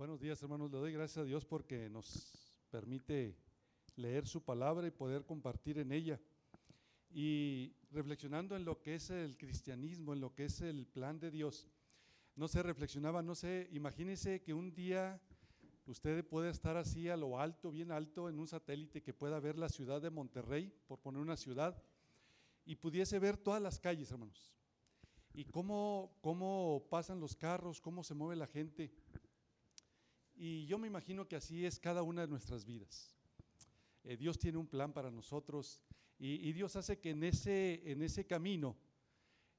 Buenos días, hermanos. Le doy gracias a Dios porque nos permite leer su palabra y poder compartir en ella. Y reflexionando en lo que es el cristianismo, en lo que es el plan de Dios. No sé, reflexionaba, no sé, imagínese que un día usted puede estar así a lo alto, bien alto, en un satélite que pueda ver la ciudad de Monterrey, por poner una ciudad, y pudiese ver todas las calles, hermanos. Y cómo, cómo pasan los carros, cómo se mueve la gente. Y yo me imagino que así es cada una de nuestras vidas. Eh, Dios tiene un plan para nosotros y, Dios hace que en ese, en ese camino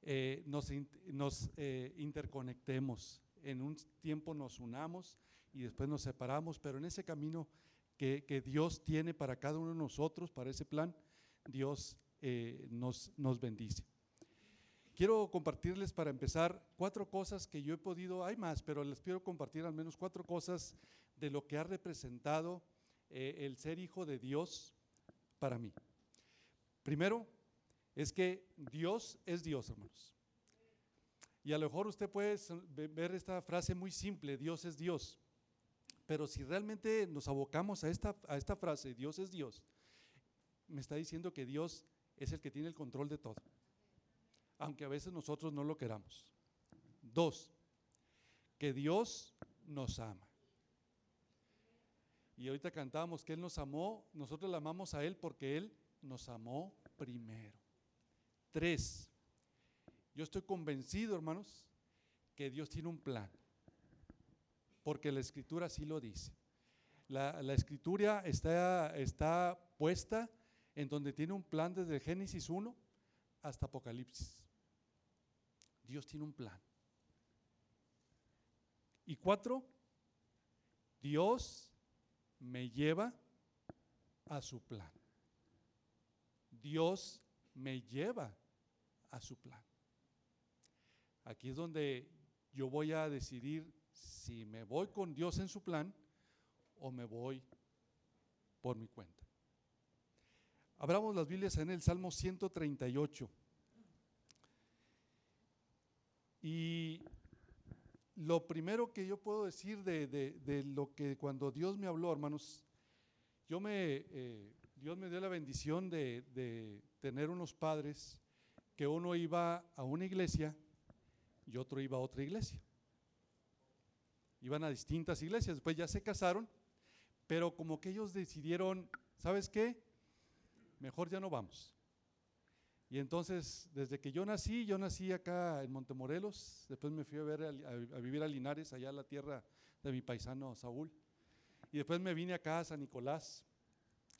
eh, nos, nos eh, interconectemos. En un tiempo nos unamos y después nos separamos, pero en ese camino que, que Dios tiene para cada uno de nosotros, para ese plan, Dios nos, nos bendice. Quiero compartirles para empezar cuatro cosas que yo he podido, hay más, pero les quiero compartir al menos cuatro cosas de lo que ha representado eh, el ser hijo de Dios para mí. Primero, es que Dios es Dios, hermanos. Y a lo mejor usted puede ver esta frase muy simple, Dios es Dios. Pero si realmente nos abocamos a esta, a esta frase, Dios es Dios, me está diciendo que Dios es el que tiene el control de todo aunque a veces nosotros no lo queramos. Dos, que Dios nos ama. Y ahorita cantamos que Él nos amó, nosotros le amamos a Él porque Él nos amó primero. Tres, yo estoy convencido, hermanos, que Dios tiene un plan, porque la escritura así lo dice. La, escritura está, está puesta en donde tiene un plan desde Génesis 1 hasta Apocalipsis. Dios tiene un plan. Y cuatro, Dios me lleva a su plan. Dios me lleva a su plan. Aquí es donde yo voy a decidir si me voy con Dios en su plan o me voy por mi cuenta. Abramos las Biblias en el Salmo 138. Y lo primero que yo puedo decir de, lo que cuando Dios me habló, hermanos, yo me, eh, Dios me dio la bendición de, tener unos padres que uno iba a una iglesia y otro iba a otra iglesia. Iban a distintas iglesias, después ya se casaron, pero como que ellos decidieron, ¿sabes qué? Mejor ya no vamos. Y entonces, desde que yo nací, yo nací acá en Montemorelos, después me fui a, ver, a, vivir a Linares, allá en la tierra de mi paisano Saúl. Y después me vine acá a San Nicolás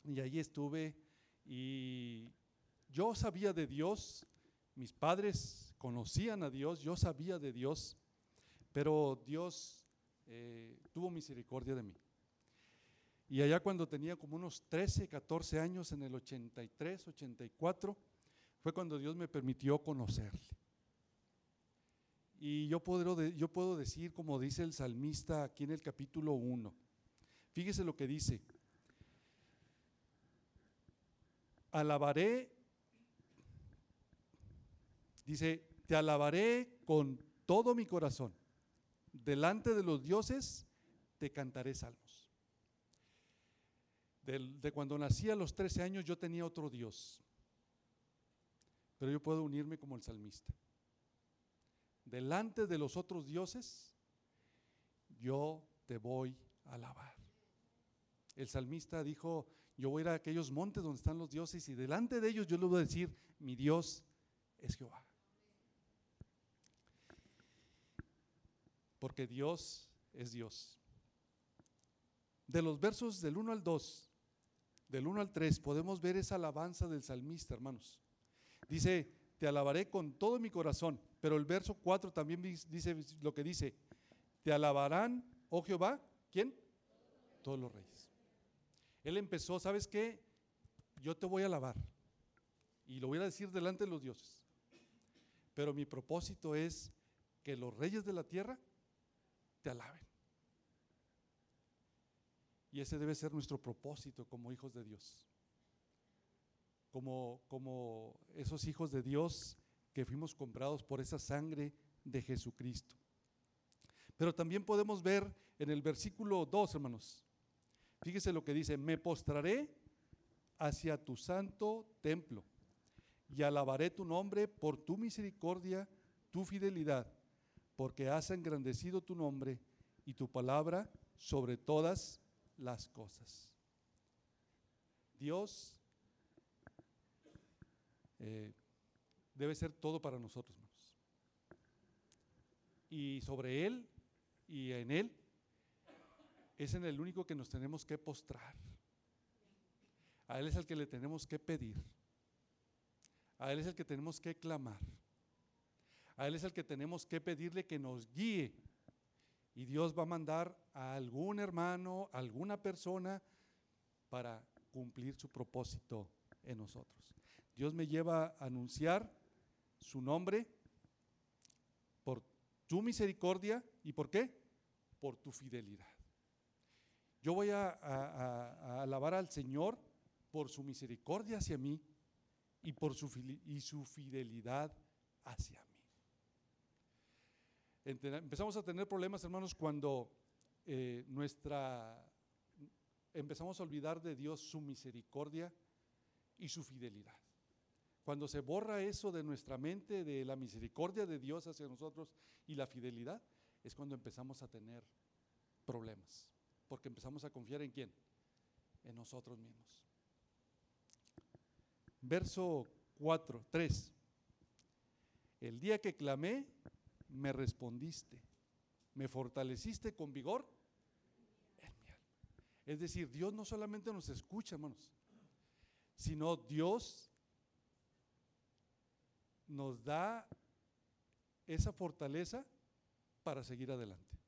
y allí estuve y yo sabía de Dios, mis padres conocían a Dios, yo sabía de Dios, pero Dios eh, tuvo misericordia de mí. Y allá cuando tenía como unos 13, 14 años, en el 83, 84, fue cuando Dios me permitió conocerle. Y yo puedo, yo puedo decir, como dice el salmista aquí en el capítulo 1, fíjese lo que dice, alabaré, dice, te alabaré con todo mi corazón, delante de los dioses te cantaré salmos. De, de cuando nací a los 13 años yo tenía otro Dios pero yo puedo unirme como el salmista. Delante de los otros dioses, yo te voy a alabar. El salmista dijo, yo voy a ir a aquellos montes donde están los dioses y delante de ellos yo les voy a decir, mi Dios es Jehová. Porque Dios es Dios. De los versos del 1 al 2, del 1 al 3, podemos ver esa alabanza del salmista, hermanos. Dice, te alabaré con todo mi corazón. Pero el verso 4 también dice lo que dice, te alabarán, oh Jehová, ¿quién? Todos los reyes. Él empezó, ¿sabes qué? Yo te voy a alabar. Y lo voy a decir delante de los dioses. Pero mi propósito es que los reyes de la tierra te alaben. Y ese debe ser nuestro propósito como hijos de Dios como, como esos hijos de Dios que fuimos comprados por esa sangre de Jesucristo. Pero también podemos ver En el versículo 2, hermanos, fíjese lo que dice, me postraré hacia tu santo templo y alabaré tu nombre por tu misericordia, tu fidelidad, porque has engrandecido tu nombre y tu palabra sobre todas las cosas. Dios eh, debe ser todo para nosotros. Y sobre Él y en Él es en el único que nos tenemos que postrar. A Él es el que le tenemos que pedir. A Él es el que tenemos que clamar. A Él es el que tenemos que pedirle que nos guíe. Y Dios va a mandar a algún hermano, a alguna persona para cumplir su propósito en nosotros. Dios me lleva a anunciar su nombre por tu misericordia y por qué? Por tu fidelidad. Yo voy a, alabar al Señor por su misericordia hacia mí y por su, y su fidelidad hacia mí. Empezamos a tener problemas, hermanos, cuando eh, nuestra empezamos a olvidar de Dios su misericordia y su fidelidad. Cuando se borra eso de nuestra mente, de la misericordia de Dios hacia nosotros y la fidelidad, es cuando empezamos a tener problemas. Porque empezamos a confiar en quién? En nosotros mismos. Verso 4, 3. El día que clamé, me respondiste. Me fortaleciste con vigor es decir, Dios no solamente nos escucha, hermanos, sino Dios nos da esa fortaleza para seguir adelante.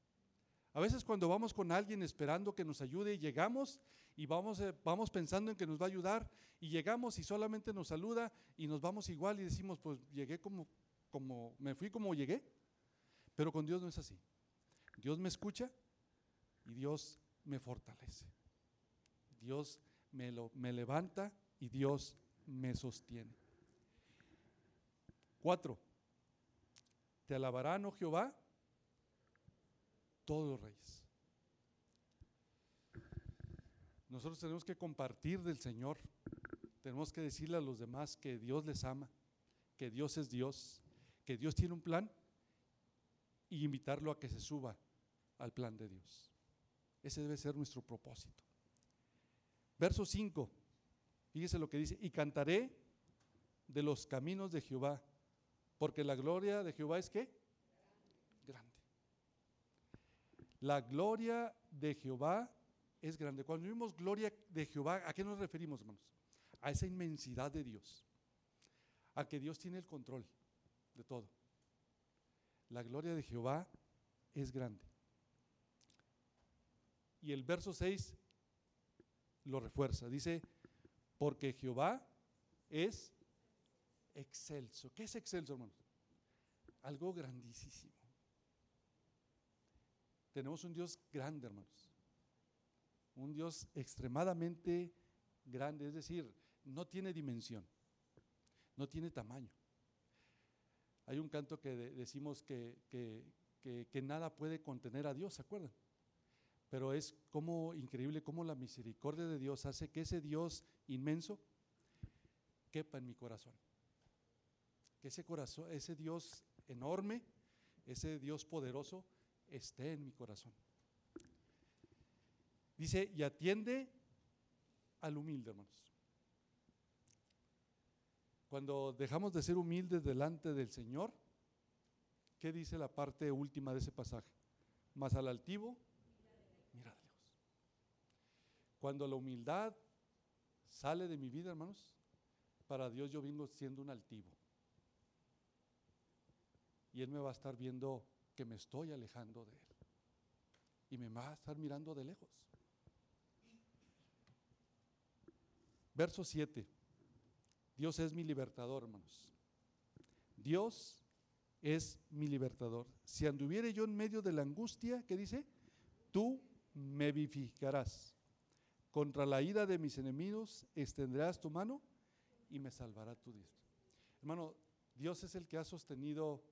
A veces cuando vamos con alguien esperando que nos ayude y llegamos y vamos, eh, vamos pensando en que nos va a ayudar y llegamos y solamente nos saluda y nos vamos igual y decimos, pues llegué como, como, me fui como llegué. Pero con Dios no es así. Dios me escucha y Dios me fortalece. Dios me, lo, me levanta y Dios me sostiene. Cuatro, te alabarán, oh Jehová, todos los reyes. Nosotros tenemos que compartir del Señor, tenemos que decirle a los demás que Dios les ama, que Dios es Dios, que Dios tiene un plan y invitarlo a que se suba al plan de Dios. Ese debe ser nuestro propósito. Verso 5, fíjese lo que dice, y cantaré de los caminos de Jehová, porque la gloria de Jehová es qué? Grande. La gloria de Jehová es grande. Cuando vimos gloria de Jehová, ¿a qué nos referimos, hermanos? A esa inmensidad de Dios, a que Dios tiene el control de todo. La gloria de Jehová es grande. Y el verso 6 lo refuerza. Dice, porque Jehová es excelso. ¿Qué es excelso, hermanos? Algo grandísimo. Tenemos un Dios grande, hermanos. Un Dios extremadamente grande, es decir, no tiene dimensión, no tiene tamaño. Hay un canto que decimos que, que, que nada puede contener a Dios, ¿se acuerdan? pero es como increíble cómo la misericordia de Dios hace que ese Dios inmenso quepa en mi corazón. Que ese corazón, ese Dios enorme, ese Dios poderoso esté en mi corazón. Dice, y atiende al humilde, hermanos. Cuando dejamos de ser humildes delante del Señor, ¿qué dice la parte última de ese pasaje? Más al altivo cuando la humildad sale de mi vida, hermanos, para Dios yo vengo siendo un altivo. Y Él me va a estar viendo que me estoy alejando de Él. Y me va a estar mirando de lejos. Verso 7. Dios es mi libertador, hermanos. Dios es mi libertador. Si anduviere yo en medio de la angustia, ¿qué dice? Tú me vivificarás. Contra la ira de mis enemigos extenderás tu mano y me salvará tu diestra. Hermano, Dios es el que ha sostenido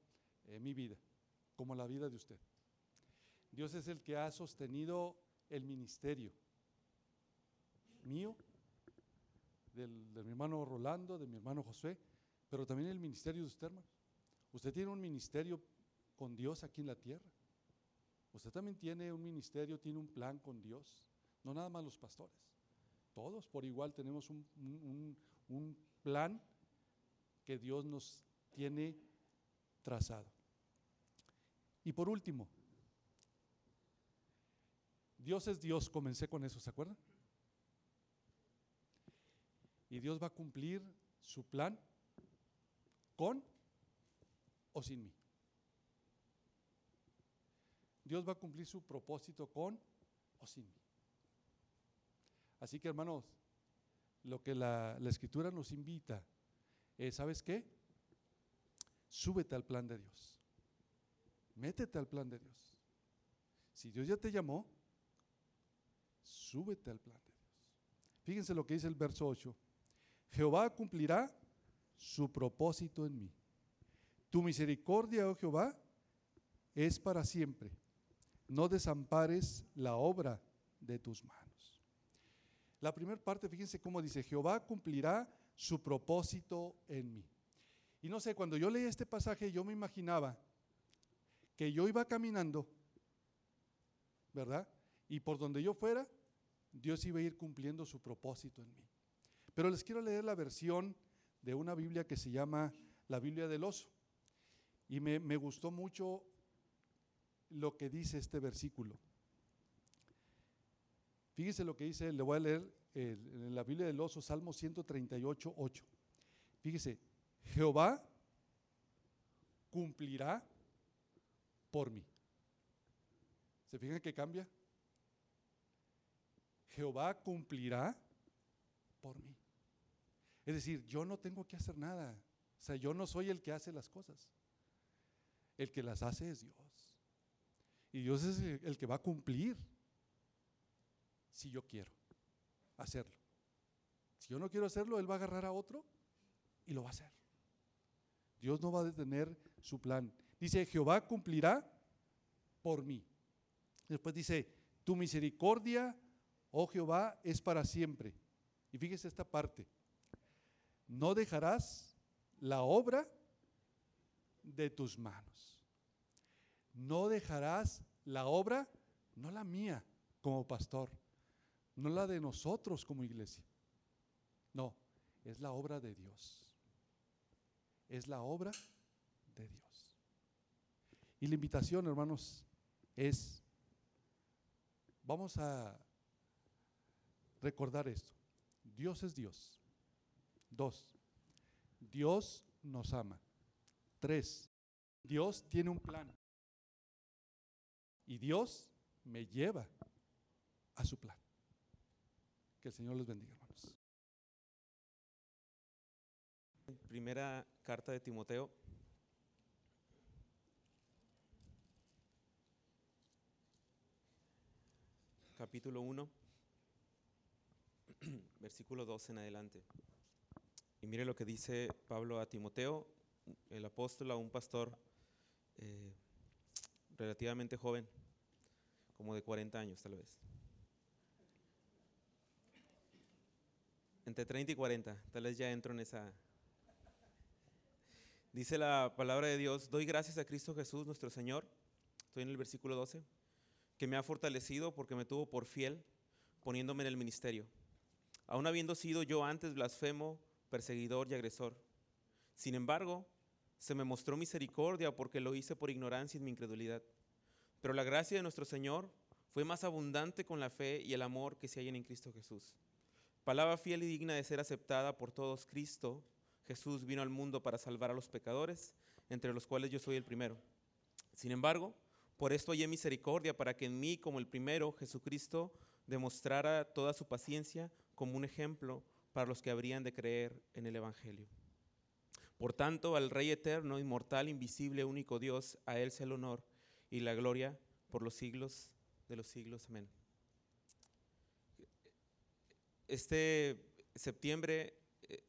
eh, mi vida, como la vida de usted. Dios es el que ha sostenido el ministerio mío, de mi hermano Rolando, de mi hermano José, pero también el ministerio de usted, hermano. Usted tiene un ministerio con Dios aquí en la tierra. Usted también tiene un ministerio, tiene un plan con Dios, no nada más los pastores. Todos por igual tenemos un plan que Dios nos tiene trazado. Y por último, Dios es Dios, comencé con eso, ¿se acuerdan? Y Dios va a cumplir su plan con o sin mí. Dios va a cumplir su propósito con o sin mí. Así que hermanos, lo que la, la escritura nos invita es, ¿sabes qué? Súbete al plan de Dios. Métete al plan de Dios. Si Dios ya te llamó, súbete al plan de Dios. Fíjense lo que dice el verso 8. Jehová cumplirá su propósito en mí. Tu misericordia, oh Jehová, es para siempre. No desampares la obra de tus manos. La primera parte, fíjense cómo dice, Jehová cumplirá su propósito en mí. Y no sé, cuando yo leí este pasaje, yo me imaginaba que yo iba caminando, ¿verdad? Y por donde yo fuera, Dios iba a ir cumpliendo su propósito en mí. Pero les quiero leer la versión de una Biblia que se llama la Biblia del Oso. Y me, gustó mucho lo que dice este versículo. Fíjese lo que dice, le voy a leer eh, en la Biblia del Oso, Salmo 138, 8. Fíjese, Jehová cumplirá por mí. ¿Se fijan que cambia? Jehová cumplirá por mí. Es decir, yo no tengo que hacer nada. O sea, yo no soy el que hace las cosas. El que las hace es Dios. Y Dios es el, que va a cumplir si yo quiero hacerlo. Si yo no quiero hacerlo, Él va a agarrar a otro y lo va a hacer. Dios no va a detener su plan. Dice, Jehová cumplirá por mí. Después dice, tu misericordia, oh Jehová, es para siempre. Y fíjese esta parte. No dejarás la obra de tus manos. No dejarás la obra, no la mía como pastor, no la de nosotros como iglesia. No, es la obra de Dios. Es la obra de Dios. Y la invitación, hermanos, es, vamos a recordar esto. Dios es Dios. Dos, Dios nos ama. Tres, Dios tiene un plan. Y Dios me lleva a su plan. Que el Señor les bendiga, hermanos. Primera carta de Timoteo. Capítulo 1, versículo 2 en adelante. Y mire lo que dice Pablo a Timoteo, el apóstol a un pastor eh, relativamente joven, como de 40 años tal vez. Entre 30 y 40, tal vez ya entro en esa, Dice la palabra de Dios, doy gracias a Cristo Jesús nuestro Señor, estoy en el versículo 12, que me ha fortalecido porque me tuvo por fiel, poniéndome en el ministerio, aun habiendo sido yo antes blasfemo, perseguidor y agresor. Sin embargo, se me mostró misericordia porque lo hice por ignorancia y mi incredulidad. Pero la gracia de nuestro Señor fue más abundante con la fe y el amor que se hallan en Cristo Jesús. Palabra fiel y digna de ser aceptada por todos, Cristo Jesús vino al mundo para salvar a los pecadores, entre los cuales yo soy el primero. Sin embargo, por esto hallé misericordia para que en mí, como el primero, Jesucristo demostrara toda su paciencia como un ejemplo para los que habrían de creer en el Evangelio. Por tanto, al Rey eterno, inmortal, invisible, único Dios, a Él sea el honor y la gloria por los siglos de los siglos. Amén. Este septiembre eh,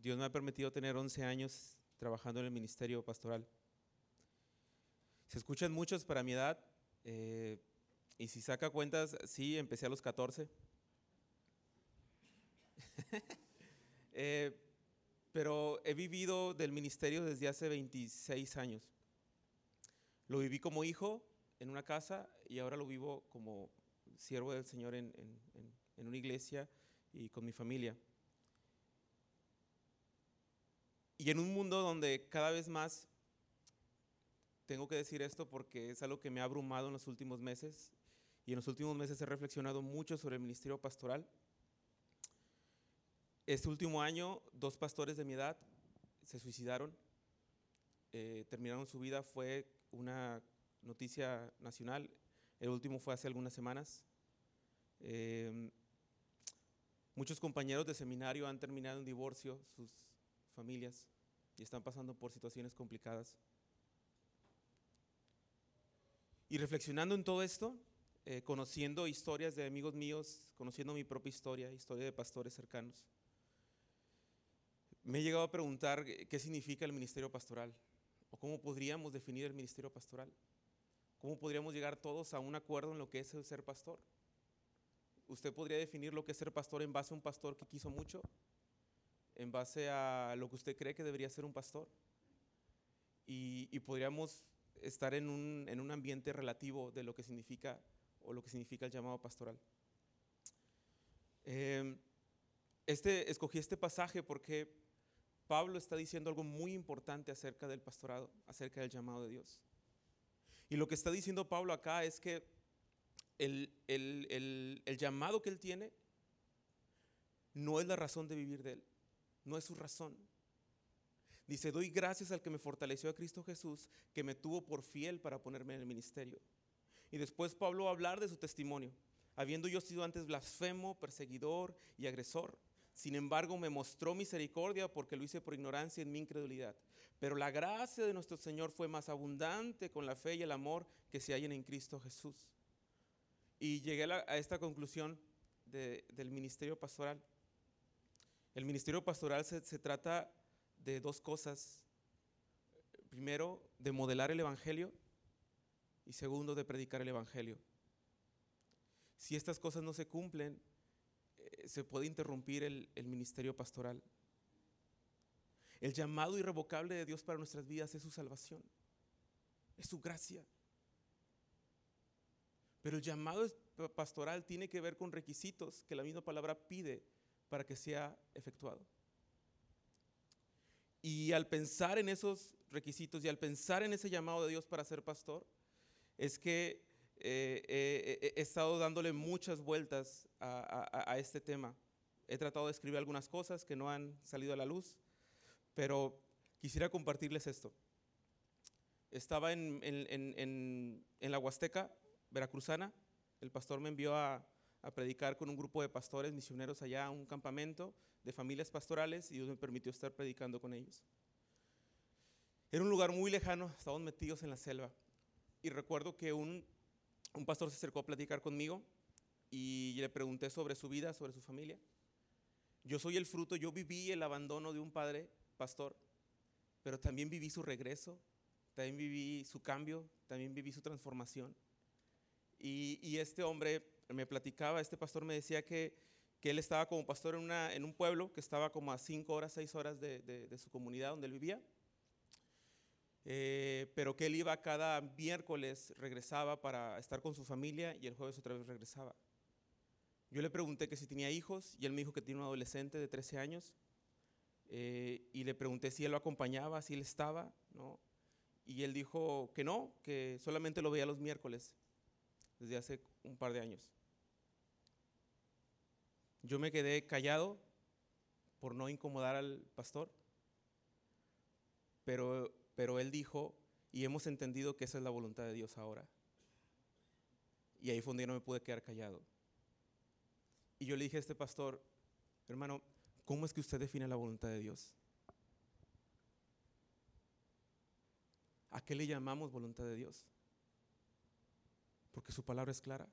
Dios me ha permitido tener 11 años trabajando en el ministerio pastoral. Se escuchan muchos para mi edad, Eh, y si saca cuentas, sí, empecé a los 14. Eh, pero he vivido del ministerio desde hace 26 años. Lo viví como hijo en una casa y ahora lo vivo como siervo del Señor en, en, en una iglesia y con mi familia. Y en un mundo donde cada vez más, tengo que decir esto porque es algo que me ha abrumado en los últimos meses, y en los últimos meses he reflexionado mucho sobre el ministerio pastoral. Este último año, dos pastores de mi edad se suicidaron, eh, terminaron su vida, fue una noticia nacional, el último fue hace algunas semanas. Eh, muchos compañeros de seminario han terminado en divorcio, sus familias, y están pasando por situaciones complicadas. Y reflexionando en todo esto, eh, conociendo historias de amigos míos, conociendo mi propia historia, historia de pastores cercanos, me he llegado a preguntar qué significa el ministerio pastoral o cómo podríamos definir el ministerio pastoral. ¿Cómo podríamos llegar todos a un acuerdo en lo que es ser pastor? ¿Usted podría definir lo que es ser pastor en base a un pastor que quiso mucho? ¿En base a lo que usted cree que debería ser un pastor? Y, podríamos estar en un, en un ambiente relativo de lo que significa o lo que significa el llamado pastoral. Em, este, escogí este pasaje porque Pablo está diciendo algo muy importante acerca del pastorado, acerca del llamado de Dios. Y lo que está diciendo Pablo acá es que el, el, llamado que él tiene no es la razón de vivir de él, no es su razón. Dice, doy gracias al que me fortaleció a Cristo Jesús, que me tuvo por fiel para ponerme en el ministerio. Y después Pablo va a hablar de su testimonio, habiendo yo sido antes blasfemo, perseguidor y agresor. Sin embargo, me mostró misericordia porque lo hice por ignorancia en mi incredulidad. Pero la gracia de nuestro Señor fue más abundante con la fe y el amor que se hallan en Cristo Jesús. Y llegué a, esta conclusión del ministerio pastoral. El ministerio pastoral se, se trata de dos cosas. Primero, de modelar el Evangelio y segundo, de predicar el Evangelio. Si estas cosas no se cumplen, se puede interrumpir el, ministerio pastoral. El llamado irrevocable de Dios para nuestras vidas es su salvación, es su gracia. Pero el llamado pastoral tiene que ver con requisitos que la misma palabra pide para que sea efectuado. Y al pensar en esos requisitos y al pensar en ese llamado de Dios para ser pastor, es que eh, eh, eh, he estado dándole muchas vueltas a, este tema. He tratado de escribir algunas cosas que no han salido a la luz, pero quisiera compartirles esto. Estaba en, la Huasteca veracruzana, el pastor me envió a, a, predicar con un grupo de pastores misioneros allá a un campamento de familias pastorales y Dios me permitió estar predicando con ellos. Era un lugar muy lejano, estábamos metidos en la selva y recuerdo que un un pastor se acercó a platicar conmigo y le pregunté sobre su vida, sobre su familia. Yo soy el fruto, yo viví el abandono de un padre pastor, pero también viví su regreso, también viví su cambio, también viví su transformación. Y, este hombre me platicaba, este pastor me decía que, él estaba como pastor en, un pueblo que estaba como a cinco horas, seis horas de, de su comunidad donde él vivía eh, pero que él iba cada miércoles, regresaba para estar con su familia y el jueves otra vez regresaba. Yo le pregunté que si tenía hijos y él me dijo que tiene un adolescente de 13 años eh, y le pregunté si él lo acompañaba, si él estaba, ¿no? Y él dijo que no, que solamente lo veía los miércoles, desde hace un par de años. Yo me quedé callado por no incomodar al pastor, pero pero él dijo, y hemos entendido que esa es la voluntad de Dios ahora. Y ahí fue donde yo no me pude quedar callado. Y yo le dije a este pastor, hermano, ¿cómo es que usted define la voluntad de Dios? ¿A qué le llamamos voluntad de Dios? Porque su palabra es clara.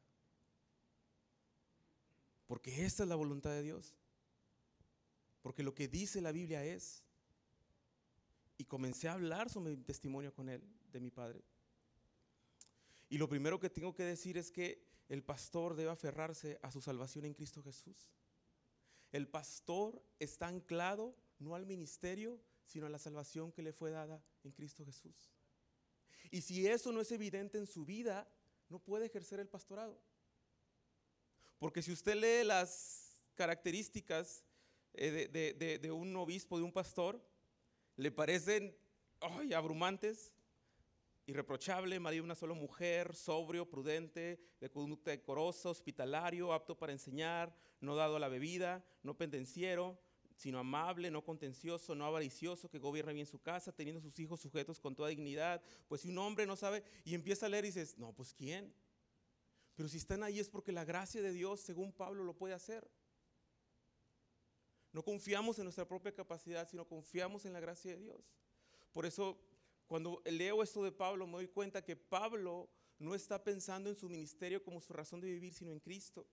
Porque esta es la voluntad de Dios. Porque lo que dice la Biblia es y comencé a hablar sobre mi testimonio con él, de mi padre. Y lo primero que tengo que decir es que el pastor debe aferrarse a su salvación en Cristo Jesús. El pastor está anclado no al ministerio, sino a la salvación que le fue dada en Cristo Jesús. Y si eso no es evidente en su vida, no puede ejercer el pastorado. Porque si usted lee las características eh, de, un obispo, de un pastor, le parecen abrumantes, irreprochable, marido de una sola mujer, sobrio, prudente, de conducta decorosa, hospitalario, apto para enseñar, no dado a la bebida, no pendenciero, sino amable, no contencioso, no avaricioso, que gobierne bien su casa, teniendo sus hijos sujetos con toda dignidad. Pues si un hombre no sabe y empieza a leer y dices, no, pues ¿quién? Pero si están ahí es porque la gracia de Dios, según Pablo, lo puede hacer. No confiamos en nuestra propia capacidad, sino confiamos en la gracia de Dios. Por eso, cuando leo esto de Pablo, me doy cuenta que Pablo no está pensando en su ministerio como su razón de vivir, sino en Cristo.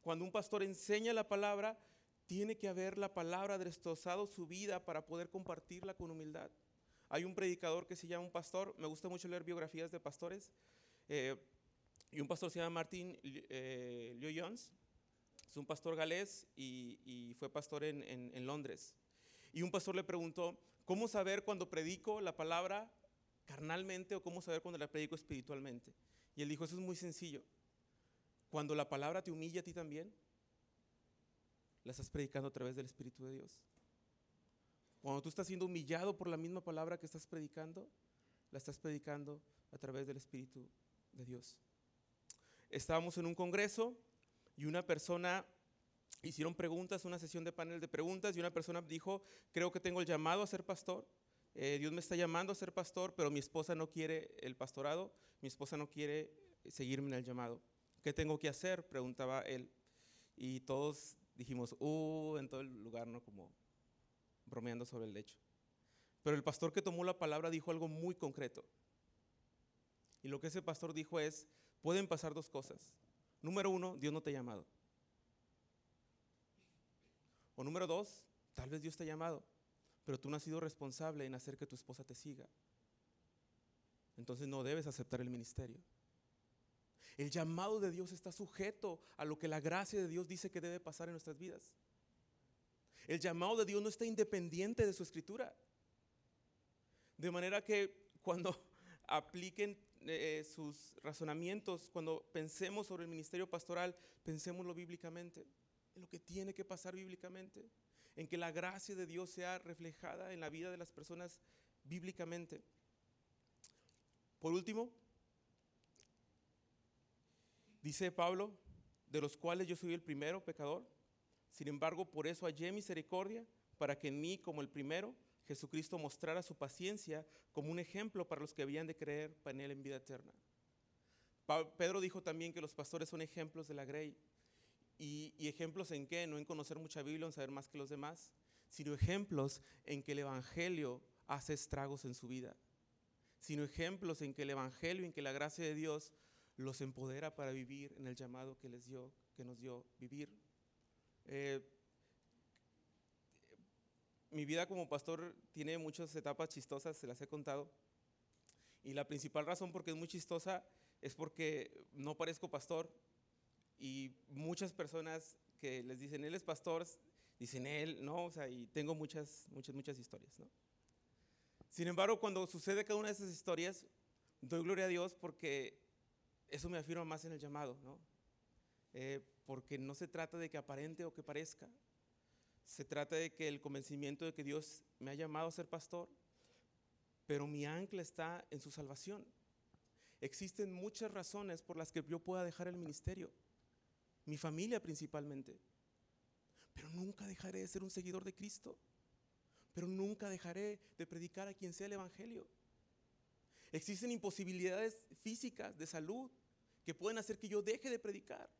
Cuando un pastor enseña la palabra, tiene que haber la palabra destrozado su vida para poder compartirla con humildad. Hay un predicador que se llama un pastor, me gusta mucho leer biografías de pastores, eh, y un pastor se llama Martin eh, Jones, es un pastor galés y, fue pastor en, en, Londres. Y un pastor le preguntó, ¿cómo saber cuando predico la palabra carnalmente o cómo saber cuando la predico espiritualmente? Y él dijo, eso es muy sencillo. Cuando la palabra te humilla a ti también, la estás predicando a través del Espíritu de Dios. Cuando tú estás siendo humillado por la misma palabra que estás predicando, la estás predicando a través del Espíritu de Dios. Estábamos en un congreso y una persona hicieron preguntas, una sesión de panel de preguntas y una persona dijo, creo que tengo el llamado a ser pastor, eh, Dios me está llamando a ser pastor, pero mi esposa no quiere el pastorado, mi esposa no quiere seguirme en el llamado. ¿Qué tengo que hacer? Preguntaba él. Y todos dijimos, uh, en todo el lugar, ¿no? Como bromeando sobre el lecho. Pero el pastor que tomó la palabra dijo algo muy concreto. Y lo que ese pastor dijo es, pueden pasar dos cosas. Número uno, Dios no te ha llamado. O número dos, tal vez Dios te ha llamado, pero tú no has sido responsable en hacer que tu esposa te siga. Entonces no debes aceptar el ministerio. El llamado de Dios está sujeto a lo que la gracia de Dios dice que debe pasar en nuestras vidas. El llamado de Dios no está independiente de su escritura. De manera que cuando apliquen eh, sus razonamientos, cuando pensemos sobre el ministerio pastoral, pensémoslo bíblicamente, en lo que tiene que pasar bíblicamente, en que la gracia de Dios sea reflejada en la vida de las personas bíblicamente. Por último, Dice Pablo, de los cuales yo soy el primero pecador. Sin embargo, por eso hallé misericordia, para que en mí, como el primero, Jesucristo mostrara su paciencia como un ejemplo para los que habían de creer en él en vida eterna. Pedro dijo también que los pastores son ejemplos de la grey. ¿Y, ¿Y, ejemplos en qué? No en conocer mucha Biblia, en saber más que los demás, sino ejemplos en que el Evangelio hace estragos en su vida. Sino ejemplos en que el Evangelio, en que la gracia de Dios los empodera para vivir en el llamado que les dio, que nos dio vivir. Eh, mi vida como pastor tiene muchas etapas chistosas, se las he contado. Y la principal razón por qué es muy chistosa es porque no parezco pastor. Y muchas personas que les dicen, él es pastor, dicen él, no, o sea, y tengo muchas, muchas, muchas historias, ¿no? Sin embargo, cuando sucede cada una de esas historias, doy gloria a Dios porque eso me afirma más en el llamado, ¿no? Eh, porque no se trata de que aparente o que parezca, se trata de que el convencimiento de que Dios me ha llamado a ser pastor, pero mi ancla está en su salvación. Existen muchas razones por las que yo pueda dejar el ministerio, mi familia principalmente, pero nunca dejaré de ser un seguidor de Cristo, pero nunca dejaré de predicar a quien sea el Evangelio. Existen imposibilidades físicas de salud, que pueden hacer que yo deje de predicar.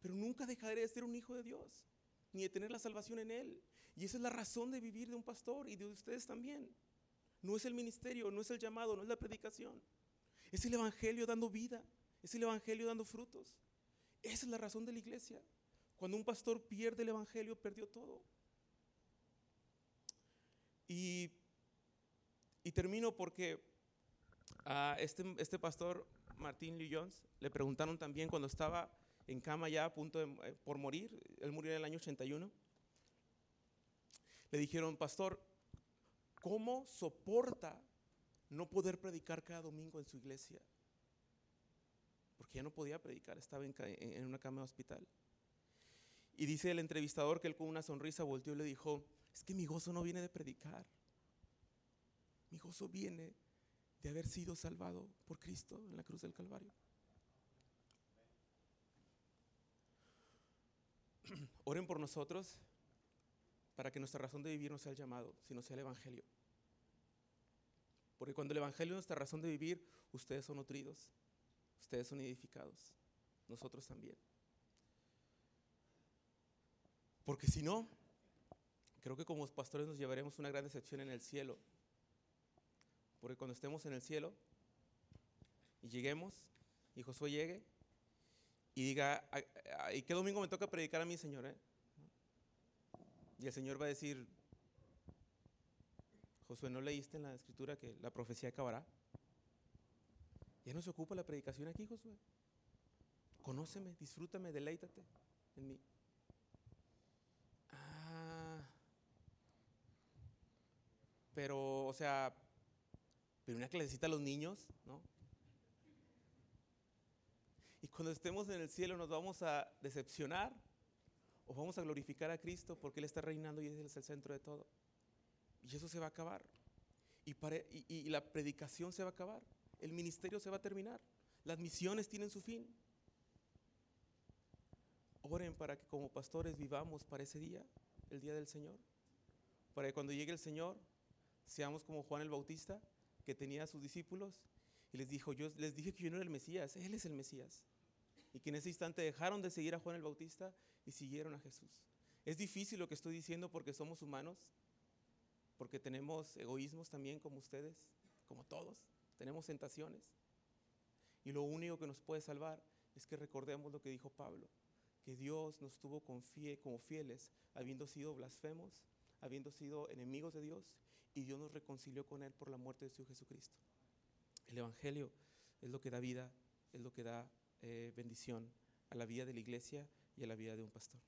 Pero nunca dejaré de ser un hijo de Dios, ni de tener la salvación en Él. Y esa es la razón de vivir de un pastor y de ustedes también. No es el ministerio, no es el llamado, no es la predicación. Es el Evangelio dando vida, es el Evangelio dando frutos. Esa es la razón de la iglesia. Cuando un pastor pierde el Evangelio, perdió todo. Y, termino porque a este, este pastor Martín Lee Jones, le preguntaron también cuando estaba en cama ya a punto de, eh, por morir, él murió en el año 81, le dijeron, pastor, ¿cómo soporta no poder predicar cada domingo en su iglesia? Porque ya no podía predicar, estaba en, en una cama de hospital. Y dice el entrevistador que él con una sonrisa volteó y le dijo, es que mi gozo no viene de predicar, mi gozo viene de haber sido salvado por Cristo en la cruz del Calvario. Oren por nosotros para que nuestra razón de vivir no sea el llamado, sino sea el Evangelio. Porque cuando el Evangelio es nuestra razón de vivir, ustedes son nutridos, ustedes son edificados, nosotros también. Porque si no, creo que como pastores nos llevaremos una gran decepción en el cielo. Porque cuando estemos en el cielo y lleguemos, y Josué llegue, y diga, "Ay, ay, ¿y qué domingo me toca predicar a mí, Señor? eh?" Y el Señor va a decir, Josué, ¿no leíste en la escritura que la profecía acabará? Ya no se ocupa la predicación aquí, Josué. Conóceme, disfrútame, deleítate en mí. Ah, pero, o sea, pero una clasecita a los niños, ¿no? Y cuando estemos en el cielo nos vamos a decepcionar o vamos a glorificar a Cristo porque Él está reinando y Él es el centro de todo. Y eso se va a acabar. Y, pare- y- y la predicación se va a acabar. El ministerio se va a terminar. Las misiones tienen su fin. Oren para que como pastores vivamos para ese día, el día del Señor. Para que cuando llegue el Señor seamos como Juan el Bautista, que tenía a sus discípulos y les dijo, yo les dije que yo no era el Mesías, Él es el Mesías. Y que en ese instante dejaron de seguir a Juan el Bautista y siguieron a Jesús. Es difícil lo que estoy diciendo porque somos humanos, porque tenemos egoísmos también como ustedes, como todos, tenemos tentaciones. Y lo único que nos puede salvar es que recordemos lo que dijo Pablo, que Dios nos tuvo como fieles, habiendo sido blasfemos, habiendo sido enemigos de Dios, y Dios nos reconcilió con Él por la muerte de su Jesucristo. El Evangelio es lo que da vida, es lo que da eh, bendición a la vida de la iglesia y a la vida de un pastor.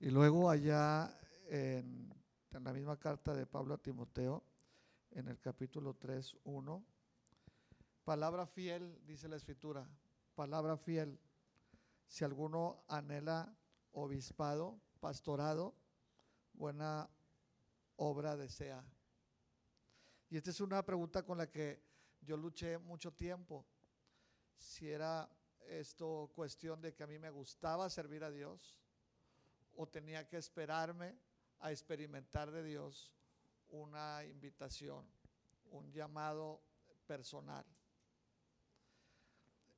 Y luego allá en, en la misma carta de Pablo a Timoteo, en el capítulo 3, 1, palabra fiel, dice la escritura, palabra fiel, si alguno anhela obispado, pastorado, buena obra desea. Y esta es una pregunta con la que yo luché mucho tiempo, si era esto cuestión de que a mí me gustaba servir a Dios, o tenía que esperarme a experimentar de Dios una invitación, un llamado personal.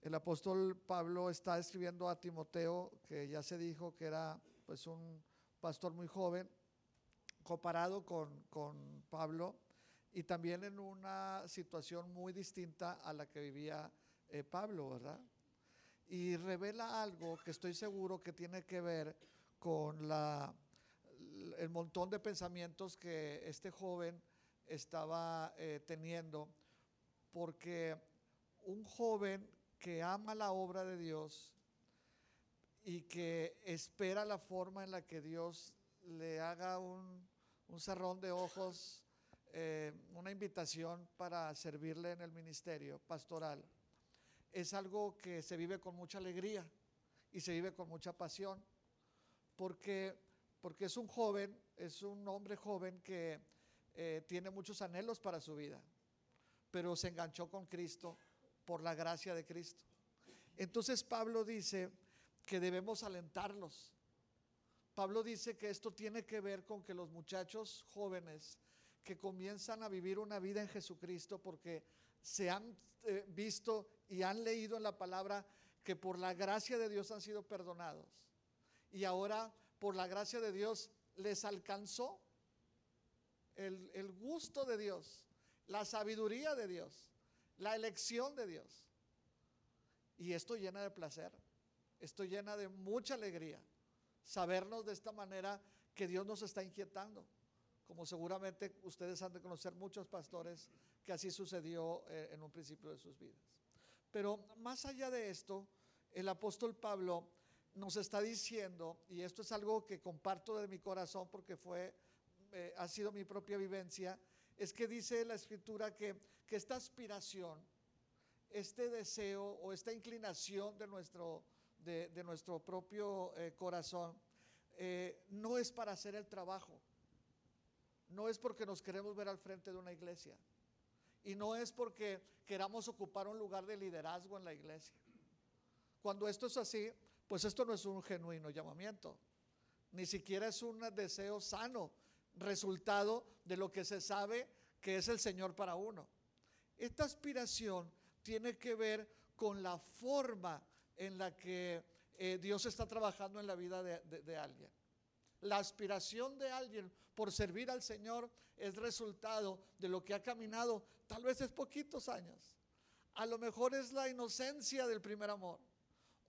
El apóstol Pablo está escribiendo a Timoteo, que ya se dijo que era pues un pastor muy joven, comparado con, con Pablo, y también en una situación muy distinta a la que vivía eh, Pablo, ¿verdad? Y revela algo que estoy seguro que tiene que ver con el montón de pensamientos que este joven estaba eh, teniendo, porque un joven que ama la obra de Dios y que espera la forma en la que Dios le haga un, un cerrón de ojos, eh, una invitación para servirle en el ministerio pastoral, es algo que se vive con mucha alegría y se vive con mucha pasión porque, porque es un joven, es un hombre joven que eh, tiene muchos anhelos para su vida, pero se enganchó con Cristo por la gracia de Cristo. Entonces Pablo dice que debemos alentarlos. Pablo dice que esto tiene que ver con que los muchachos jóvenes que comienzan a vivir una vida en Jesucristo porque se han eh, visto y han leído en la palabra que por la gracia de Dios han sido perdonados y ahora por la gracia de Dios les alcanzó el, el, gusto de Dios, la sabiduría de Dios, la elección de Dios. Y esto llena de placer, esto llena de mucha alegría, sabernos de esta manera que Dios nos está inquietando, como seguramente ustedes han de conocer muchos pastores que así sucedió eh, en un principio de sus vidas. Pero más allá de esto, el apóstol Pablo nos está diciendo, y esto es algo que comparto de mi corazón porque fue, eh, ha sido mi propia vivencia, es que dice la escritura que, que esta aspiración, este deseo o esta inclinación de nuestro, de, nuestro propio eh, corazón, no es para hacer el trabajo, no es porque nos queremos ver al frente de una iglesia y no es porque queramos ocupar un lugar de liderazgo en la iglesia. Cuando esto es así, pues esto no es un genuino llamamiento, ni siquiera es un deseo sano, resultado de lo que se sabe que es el Señor para uno. Esta aspiración tiene que ver con la forma en la que eh, Dios está trabajando en la vida de, alguien. La aspiración de alguien por servir al Señor es resultado de lo que ha caminado, tal vez es poquitos años. A lo mejor es la inocencia del primer amor.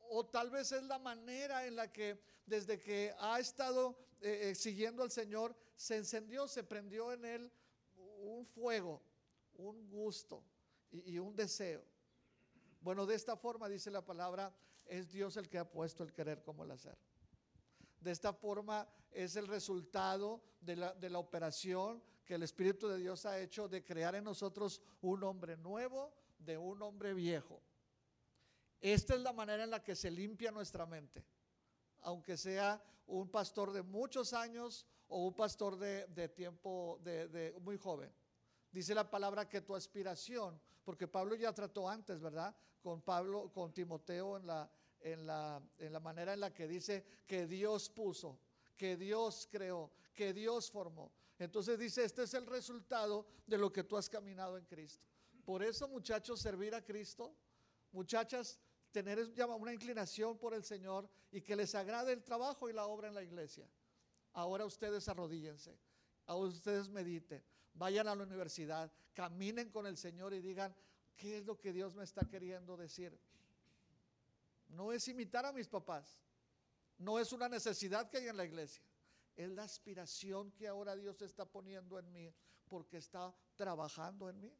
O tal vez es la manera en la que desde que ha estado eh, eh, siguiendo al Señor, se encendió, se prendió en él un fuego, un gusto y, un deseo. Bueno, de esta forma dice la palabra, es Dios el que ha puesto el querer como el hacer. De esta forma es el resultado de la, de la, operación que el Espíritu de Dios ha hecho de crear en nosotros un hombre nuevo de un hombre viejo. Esta es la manera en la que se limpia nuestra mente, aunque sea un pastor de muchos años o un pastor de, tiempo de, muy joven. Dice la palabra que tu aspiración, porque Pablo ya trató antes, ¿verdad? Con Pablo, con Timoteo en la, en la, en la manera en la que dice que Dios puso, que Dios creó, que Dios formó. Entonces dice, este es el resultado de lo que tú has caminado en Cristo. Por eso, muchachos, servir a Cristo, muchachas, tener una inclinación por el Señor y que les agrade el trabajo y la obra en la iglesia. Ahora ustedes arrodíllense, ahora ustedes mediten, vayan a la universidad, caminen con el Señor y digan, ¿qué es lo que Dios me está queriendo decir? No es imitar a mis papás, no es una necesidad que hay en la iglesia, es la aspiración que ahora Dios está poniendo en mí porque está trabajando en mí.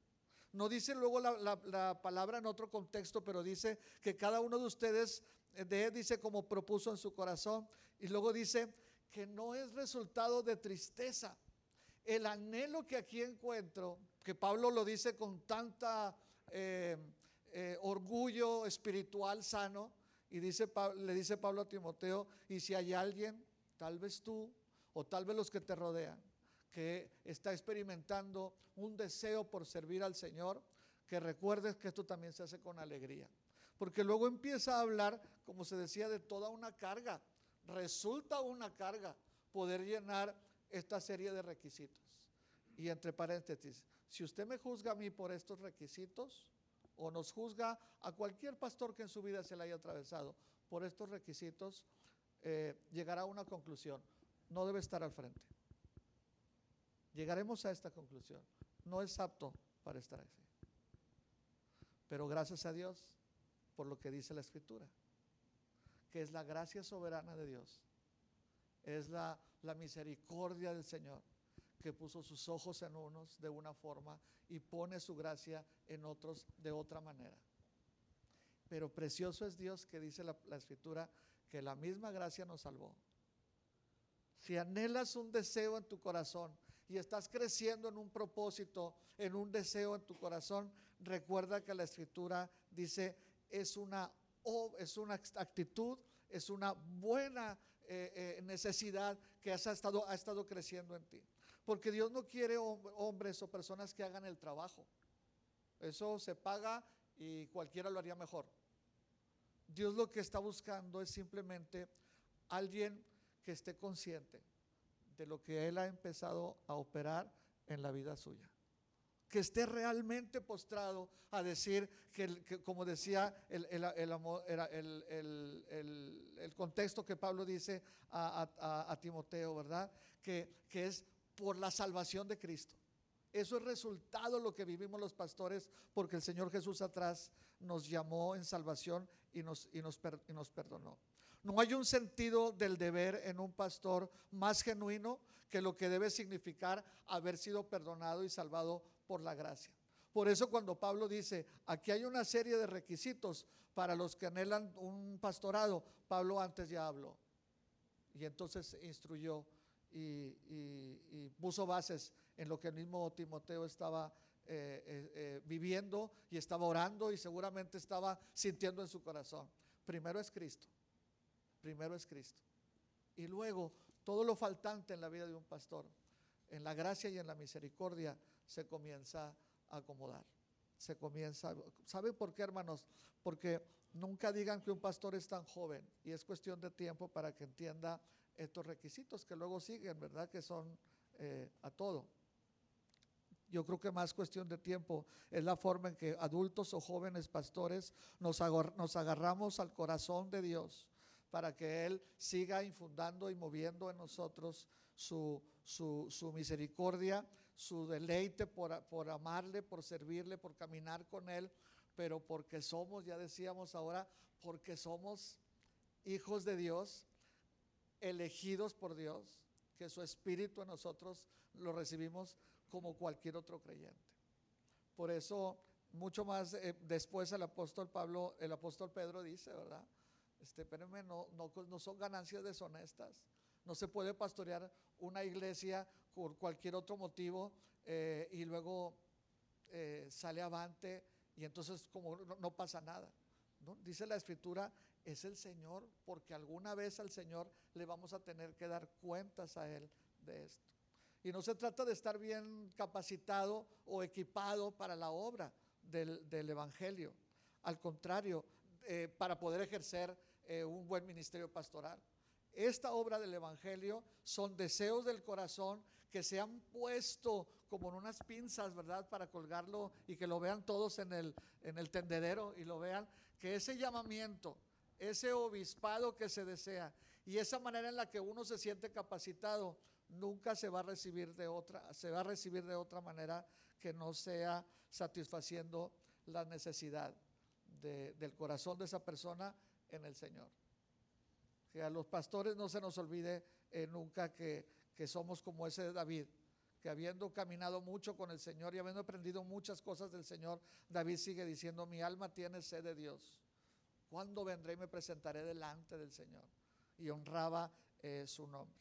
No dice luego la, palabra en otro contexto, pero dice que cada uno de ustedes, eh, de dice como propuso en su corazón, y luego dice que no es resultado de tristeza. El anhelo que aquí encuentro, que Pablo lo dice con tanta eh, eh, orgullo espiritual sano, y dice, le dice Pablo a Timoteo, y si hay alguien, tal vez tú, o tal vez los que te rodean, que está experimentando un deseo por servir al Señor, que recuerdes que esto también se hace con alegría. Porque luego empieza a hablar, como se decía, de toda una carga resulta una carga poder llenar esta serie de requisitos. Y entre paréntesis, si usted me juzga a mí por estos requisitos, o nos juzga a cualquier pastor que en su vida se le haya atravesado por estos requisitos, eh, llegará a una conclusión. No debe estar al frente. Llegaremos a esta conclusión. No es apto para estar así. Pero gracias a Dios por lo que dice la Escritura que es la gracia soberana de Dios, es la, la misericordia del Señor, que puso sus ojos en unos de una forma y pone su gracia en otros de otra manera. Pero precioso es Dios que dice la, escritura que la misma gracia nos salvó. Si anhelas un deseo en tu corazón y estás creciendo en un propósito, en un deseo en tu corazón, recuerda que la escritura dice es una es una actitud, es una buena eh, eh, necesidad que has estado, ha estado creciendo en ti. Porque Dios no quiere hombres o personas que hagan el trabajo. Eso se paga y cualquiera lo haría mejor. Dios lo que está buscando es simplemente alguien que esté consciente de lo que Él ha empezado a operar en la vida suya que esté realmente postrado a decir que, como decía el, contexto que Pablo dice a, Timoteo, ¿verdad? Que, es por la salvación de Cristo. Eso es resultado de lo que vivimos los pastores, porque el Señor Jesús atrás nos llamó en salvación y nos, y nos, y nos perdonó. No hay un sentido del deber en un pastor más genuino que lo que debe significar haber sido perdonado y salvado por la gracia. Por eso cuando Pablo dice, aquí hay una serie de requisitos para los que anhelan un pastorado, Pablo antes ya habló. Y entonces instruyó y, puso bases en lo que el mismo Timoteo estaba eh, eh, eh, viviendo y estaba orando y seguramente estaba sintiendo en su corazón. Primero es Cristo, primero es Cristo. Y luego todo lo faltante en la vida de un pastor, en la gracia y en la misericordia, se comienza a acomodar. Se comienza. ¿Saben por qué, hermanos? Porque nunca digan que un pastor es tan joven y es cuestión de tiempo para que entienda estos requisitos que luego siguen, ¿verdad? Que son eh, a todo. Yo creo que más cuestión de tiempo es la forma en que adultos o jóvenes pastores nos, nos agarramos al corazón de Dios para que Él siga infundando y moviendo en nosotros su, su, misericordia, su deleite por, por amarle, por servirle, por caminar con Él, pero porque somos, ya decíamos ahora, porque somos hijos de Dios, elegidos por Dios, que su espíritu en nosotros lo recibimos como cualquier otro creyente. Por eso, mucho más eh, después el apóstol Pablo, el apóstol Pedro dice, ¿verdad? Este, espérenme, no, no, no son ganancias deshonestas. No se puede pastorear una iglesia por cualquier otro motivo eh, y luego eh, sale avante y entonces como no, pasa nada. ¿no? Dice la escritura, es el Señor, porque alguna vez al Señor le vamos a tener que dar cuentas a Él de esto. Y no se trata de estar bien capacitado o equipado para la obra del, Evangelio. Al contrario, eh, para poder ejercer eh, un buen ministerio pastoral. Esta obra del Evangelio son deseos del corazón que se han puesto como en unas pinzas, ¿verdad? Para colgarlo y que lo vean todos en el tendedero y lo vean, que ese llamamiento, ese obispado que se desea y esa manera en la que uno se siente capacitado, nunca se va a recibir de otra, se va a recibir de otra manera que no sea satisfaciendo la necesidad del corazón de esa persona en el Señor. Que a los pastores no se nos olvide eh, nunca que, que somos como ese David, que habiendo caminado mucho con el Señor y habiendo aprendido muchas cosas del Señor, David sigue diciendo, mi alma tiene sed de Dios. ¿Cuándo vendré y me presentaré delante del Señor? Y honraba eh, su nombre.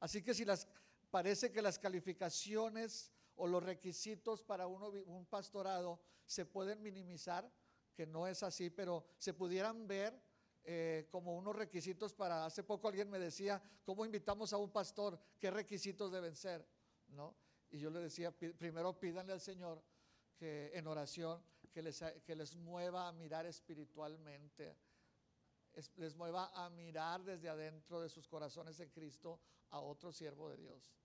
Así que si las, parece que las calificaciones o los requisitos para uno, un pastorado se pueden minimizar, que no es así, pero se pudieran ver eh, como unos requisitos para, hace poco alguien me decía, ¿cómo invitamos a un pastor? ¿Qué requisitos deben ser? ¿No? Y yo le decía, primero pídanle al Señor que en oración que les, que les mueva a mirar espiritualmente, les mueva a mirar desde adentro de sus corazones en Cristo a otro siervo de Dios.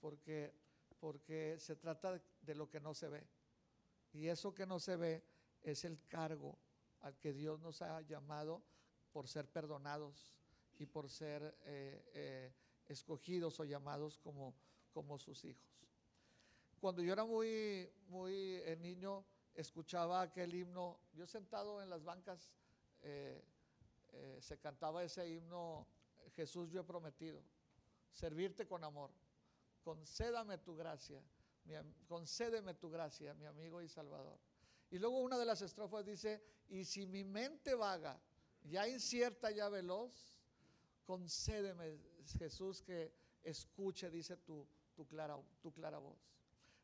Porque, porque se trata de lo que no se ve. Y eso que no se ve es el cargo al que Dios nos ha llamado por ser perdonados y por ser eh, eh, escogidos o llamados como, como sus hijos. Cuando yo era muy, muy eh, niño, escuchaba aquel himno, yo sentado en las bancas, se cantaba ese himno, Jesús yo he prometido, servirte con amor, concédame tu gracia, concédeme tu gracia, mi amigo y Salvador. Y luego una de las estrofas dice, y si mi mente vaga, ya incierta, ya veloz, concédeme, Jesús, que escuche, dice tu, tu, clara, tu clara voz.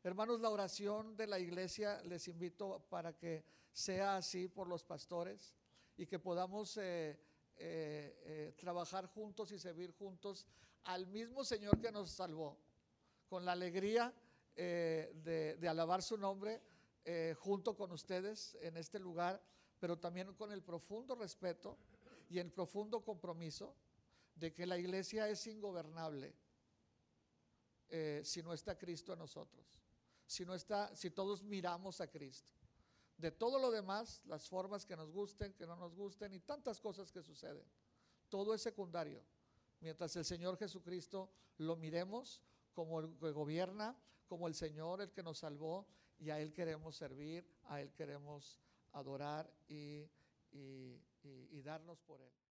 Hermanos, la oración de la iglesia les invito para que sea así por los pastores y que podamos eh, eh, eh, trabajar juntos y servir juntos al mismo Señor que nos salvó, con la alegría de, de alabar su nombre junto con ustedes en este lugar, pero también con el profundo respeto y el profundo compromiso de que la iglesia es ingobernable si no está Cristo en nosotros, si, no está, si todos miramos a Cristo. De todo lo demás, las formas que nos gusten, que no nos gusten y tantas cosas que suceden, todo es secundario. Mientras el Señor Jesucristo lo miremos como el que gobierna, como el Señor, el que nos salvó y a Él queremos servir, a Él queremos adorar y, y, darnos por Él.